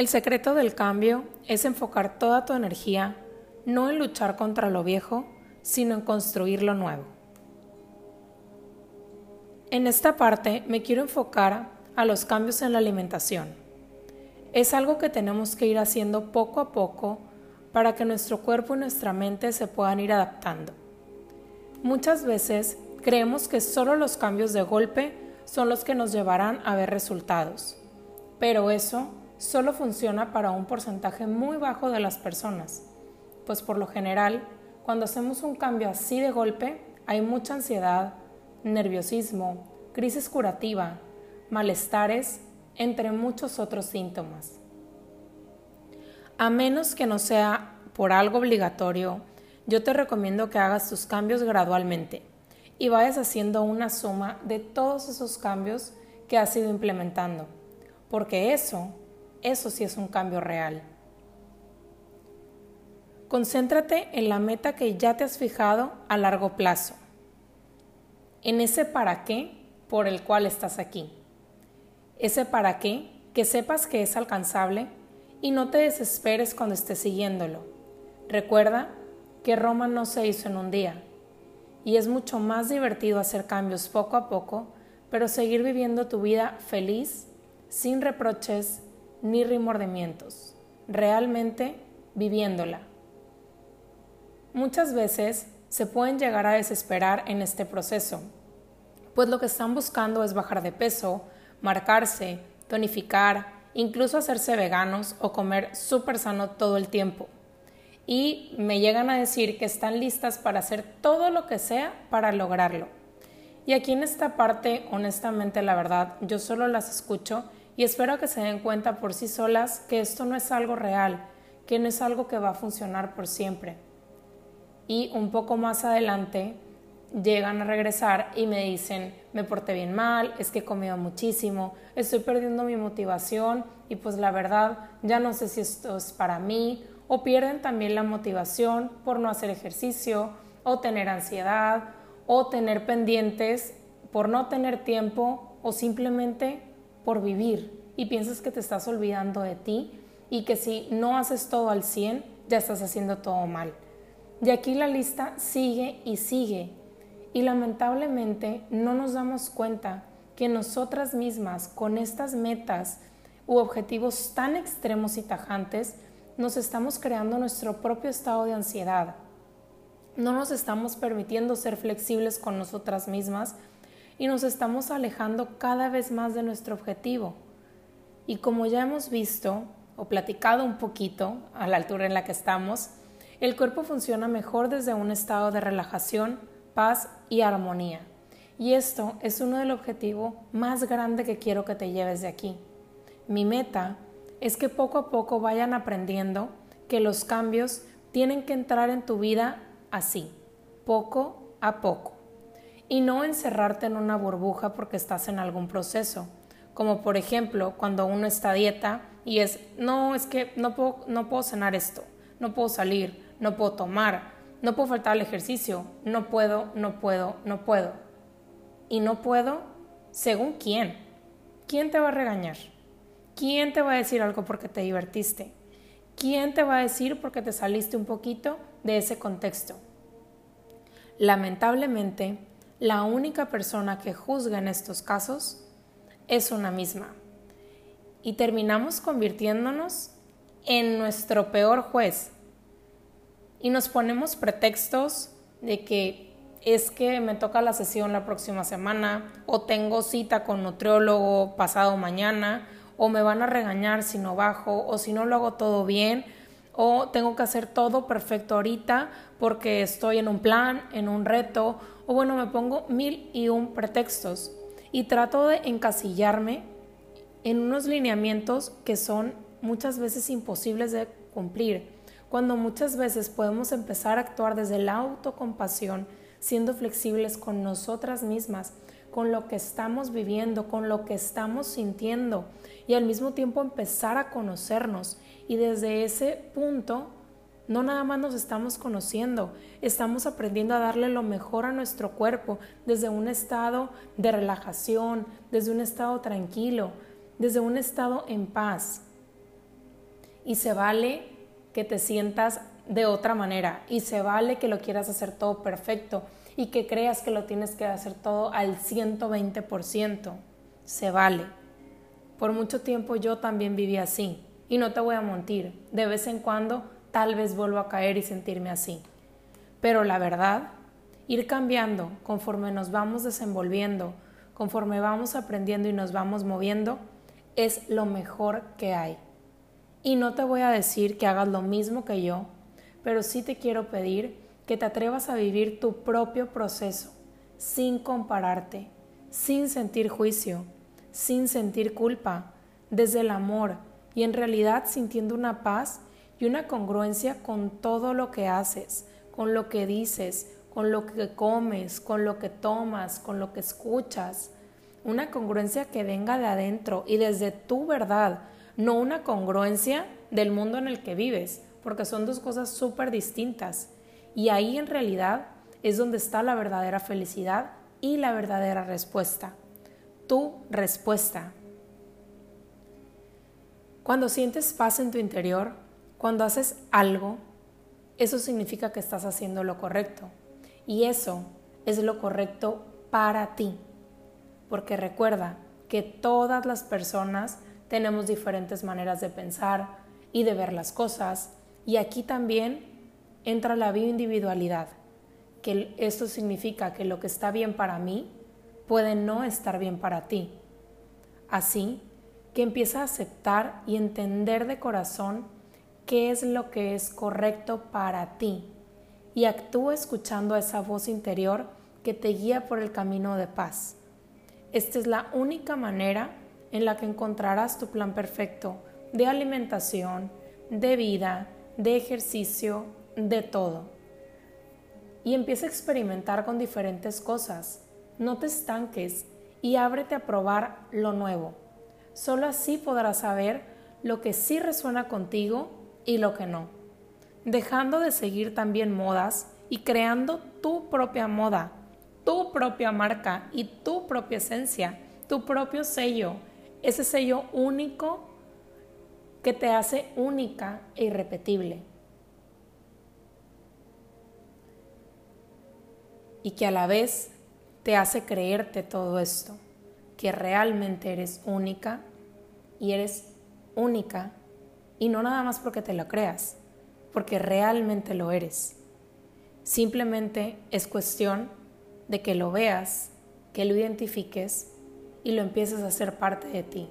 El secreto del cambio es enfocar toda tu energía no en luchar contra lo viejo, sino en construir lo nuevo. En esta parte me quiero enfocar a los cambios en la alimentación. Es algo que tenemos que ir haciendo poco a poco para que nuestro cuerpo y nuestra mente se puedan ir adaptando. Muchas veces creemos que solo los cambios de golpe son los que nos llevarán a ver resultados, pero eso solo funciona para un porcentaje muy bajo de las personas, pues por lo general, cuando hacemos un cambio así de golpe, hay mucha ansiedad, nerviosismo, crisis curativa, malestares, entre muchos otros síntomas. A menos que no sea por algo obligatorio, yo te recomiendo que hagas tus cambios gradualmente y vayas haciendo una suma de todos esos cambios que has ido implementando, porque eso eso sí es un cambio real. Concéntrate en la meta que ya te has fijado a largo plazo, en ese para qué por el cual estás aquí. Ese para qué que sepas que es alcanzable y no te desesperes cuando estés siguiéndolo. Recuerda que Roma no se hizo en un día y es mucho más divertido hacer cambios poco a poco, pero seguir viviendo tu vida feliz, sin reproches, ni remordimientos, realmente viviéndola. Muchas veces se pueden llegar a desesperar en este proceso, pues lo que están buscando es bajar de peso, marcarse, tonificar, incluso hacerse veganos o comer súper sano todo el tiempo. Y me llegan a decir que están listas para hacer todo lo que sea para lograrlo. Y aquí en esta parte, honestamente, la verdad, yo solo las escucho y espero que se den cuenta por sí solas que esto no es algo real, que no es algo que va a funcionar por siempre. Y un poco más adelante llegan a regresar y me dicen, me porté bien mal, es que he comido muchísimo, estoy perdiendo mi motivación y pues la verdad ya no sé si esto es para mí o pierden también la motivación por no hacer ejercicio o tener ansiedad o tener pendientes por no tener tiempo o simplemente por vivir y piensas que te estás olvidando de ti y que si no haces todo al 100, ya estás haciendo todo mal. Y aquí la lista sigue y sigue. Y lamentablemente no nos damos cuenta que nosotras mismas, con estas metas u objetivos tan extremos y tajantes, nos estamos creando nuestro propio estado de ansiedad. No nos estamos permitiendo ser flexibles con nosotras mismas y nos estamos alejando cada vez más de nuestro objetivo. Y como ya hemos visto o platicado un poquito a la altura en la que estamos, el cuerpo funciona mejor desde un estado de relajación, paz y armonía. Y esto es uno del objetivo más grande que quiero que te lleves de aquí. Mi meta es que poco a poco vayan aprendiendo que los cambios tienen que entrar en tu vida así, poco a poco y no encerrarte en una burbuja porque estás en algún proceso. Como por ejemplo, cuando uno está a dieta y es, no, es que no puedo, no puedo cenar esto, no puedo salir, no puedo tomar, no puedo faltar al ejercicio, no puedo, no puedo, no puedo. Y no puedo, según quién. ¿Quién te va a regañar? ¿Quién te va a decir algo porque te divertiste? ¿Quién te va a decir porque te saliste un poquito de ese contexto? Lamentablemente, la única persona que juzga en estos casos es una misma. Y terminamos convirtiéndonos en nuestro peor juez. Y nos ponemos pretextos de que es que me toca la sesión la próxima semana, o tengo cita con nutriólogo pasado mañana, o me van a regañar si no bajo, o si no lo hago todo bien, o tengo que hacer todo perfecto ahorita porque estoy en un plan, en un reto, o bueno, me pongo mil y un pretextos y trato de encasillarme en unos lineamientos que son muchas veces imposibles de cumplir, cuando muchas veces podemos empezar a actuar desde la autocompasión, siendo flexibles con nosotras mismas, con lo que estamos viviendo, con lo que estamos sintiendo y al mismo tiempo empezar a conocernos. Y desde ese punto no nada más nos estamos conociendo, estamos aprendiendo a darle lo mejor a nuestro cuerpo desde un estado de relajación, desde un estado tranquilo, desde un estado en paz. y se vale que te sientas de otra manera y se vale que lo quieras hacer todo perfecto y que creas que lo tienes que hacer todo al 120%. Se vale. Por mucho tiempo yo también viví así y no te voy a mentir, de vez en cuando tal vez vuelvo a caer y sentirme así. Pero la verdad, ir cambiando conforme nos vamos desenvolviendo, conforme vamos aprendiendo y nos vamos moviendo, es lo mejor que hay. Y no te voy a decir que hagas lo mismo que yo, pero sí te quiero pedir que te atrevas a vivir tu propio proceso, sin compararte, sin sentir juicio, sin sentir culpa, desde el amor y en realidad sintiendo una paz y una congruencia con todo lo que haces, con lo que dices, con lo que comes, con lo que tomas, con lo que escuchas. Una congruencia que venga de adentro y desde tu verdad, no una congruencia del mundo en el que vives, porque son dos cosas súper distintas. Y ahí en realidad es donde está la verdadera felicidad y la verdadera respuesta. Tu respuesta. Cuando sientes paz en tu interior, cuando haces algo, eso significa que estás haciendo lo correcto. Y eso es lo correcto para ti. Porque recuerda que todas las personas tenemos diferentes maneras de pensar y de ver las cosas. Y aquí también entra la bioindividualidad, que esto significa que lo que está bien para mí puede no estar bien para ti. Así que empieza a aceptar y entender de corazón qué es lo que es correcto para ti y actúa escuchando esa voz interior que te guía por el camino de paz. Esta es la única manera en la que encontrarás tu plan perfecto de alimentación, de vida, de ejercicio, de todo. Y empieza a experimentar con diferentes cosas. No te estanques y ábrete a probar lo nuevo. Solo así podrás saber lo que sí resuena contigo y lo que no. Dejando de seguir también modas y creando tu propia moda, tu propia marca y tu propia esencia, tu propio sello ese sello único que te hace única e irrepetible. Y que a la vez te hace creerte todo esto, que realmente eres única y eres única y no nada más porque te lo creas, porque realmente lo eres. Simplemente es cuestión de que lo veas, que lo identifiques y lo empiezas a hacer parte de ti.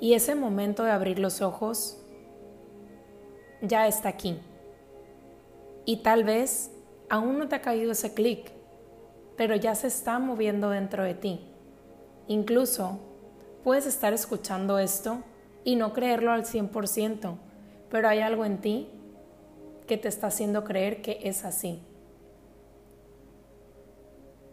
Y ese momento de abrir los ojos ya está aquí. Y tal vez aún no te ha caído ese clic, pero ya se está moviendo dentro de ti. Incluso puedes estar escuchando esto y no creerlo al 100%, pero hay algo en ti que te está haciendo creer que es así.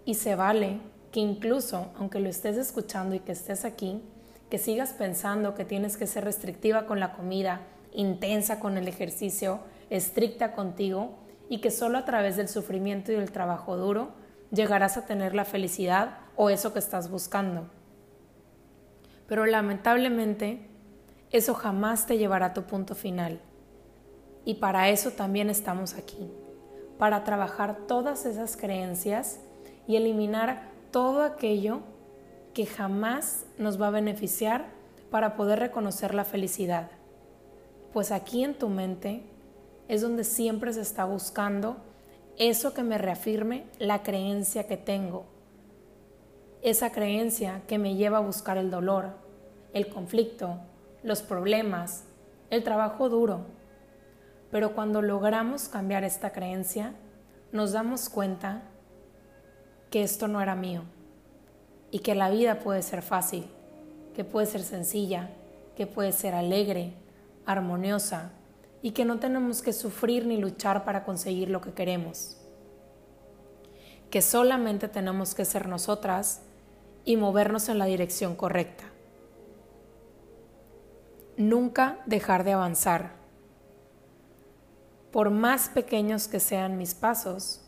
Y se vale que incluso aunque lo estés escuchando y que estés aquí, que sigas pensando que tienes que ser restrictiva con la comida, intensa con el ejercicio, estricta contigo y que solo a través del sufrimiento y del trabajo duro llegarás a tener la felicidad o eso que estás buscando. Pero lamentablemente eso jamás te llevará a tu punto final. Y para eso también estamos aquí, para trabajar todas esas creencias y eliminar todo aquello que jamás nos va a beneficiar para poder reconocer la felicidad. Pues aquí en tu mente es donde siempre se está buscando eso que me reafirme la creencia que tengo. Esa creencia que me lleva a buscar el dolor, el conflicto, los problemas, el trabajo duro. Pero cuando logramos cambiar esta creencia, nos damos cuenta que esto no era mío y que la vida puede ser fácil, que puede ser sencilla, que puede ser alegre, armoniosa y que no tenemos que sufrir ni luchar para conseguir lo que queremos. Que solamente tenemos que ser nosotras y movernos en la dirección correcta. Nunca dejar de avanzar. Por más pequeños que sean mis pasos,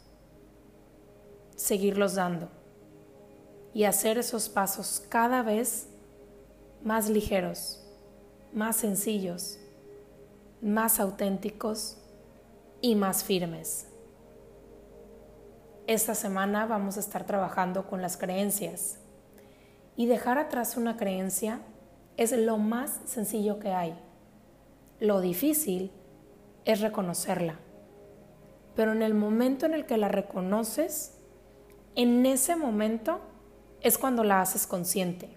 seguirlos dando y hacer esos pasos cada vez más ligeros, más sencillos, más auténticos y más firmes. Esta semana vamos a estar trabajando con las creencias y dejar atrás una creencia es lo más sencillo que hay. Lo difícil es reconocerla. Pero en el momento en el que la reconoces, en ese momento es cuando la haces consciente.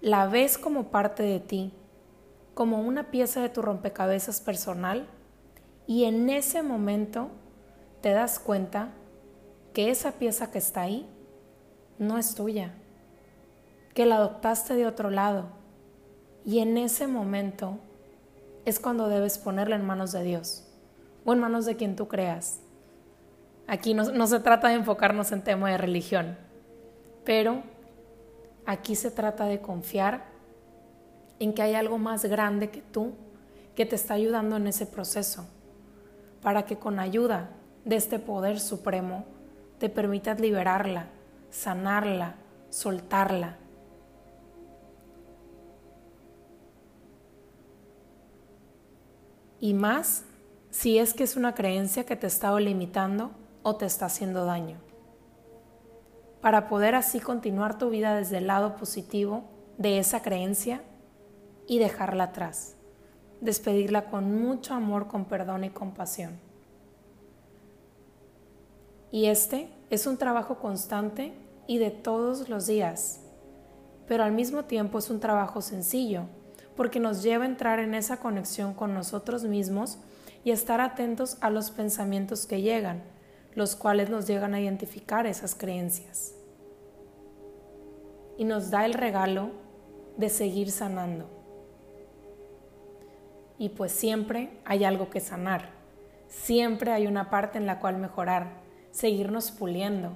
La ves como parte de ti, como una pieza de tu rompecabezas personal y en ese momento te das cuenta que esa pieza que está ahí no es tuya, que la adoptaste de otro lado y en ese momento es cuando debes ponerla en manos de Dios o en manos de quien tú creas. Aquí no, no se trata de enfocarnos en tema de religión, pero aquí se trata de confiar en que hay algo más grande que tú que te está ayudando en ese proceso, para que con ayuda de este poder supremo te permitas liberarla, sanarla, soltarla. Y más si es que es una creencia que te está limitando o te está haciendo daño. Para poder así continuar tu vida desde el lado positivo de esa creencia y dejarla atrás. Despedirla con mucho amor, con perdón y compasión. Y este es un trabajo constante y de todos los días, pero al mismo tiempo es un trabajo sencillo, porque nos lleva a entrar en esa conexión con nosotros mismos y estar atentos a los pensamientos que llegan, los cuales nos llegan a identificar esas creencias. Y nos da el regalo de seguir sanando. Y pues siempre hay algo que sanar, siempre hay una parte en la cual mejorar, seguirnos puliendo,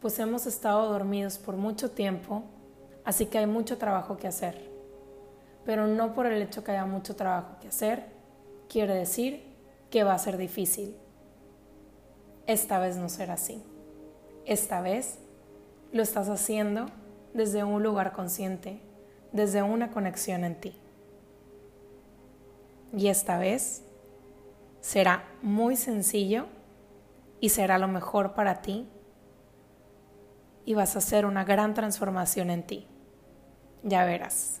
pues hemos estado dormidos por mucho tiempo, así que hay mucho trabajo que hacer. Pero no por el hecho que haya mucho trabajo que hacer, quiere decir que va a ser difícil. Esta vez no será así. Esta vez lo estás haciendo desde un lugar consciente, desde una conexión en ti. Y esta vez será muy sencillo y será lo mejor para ti y vas a hacer una gran transformación en ti. Ya verás.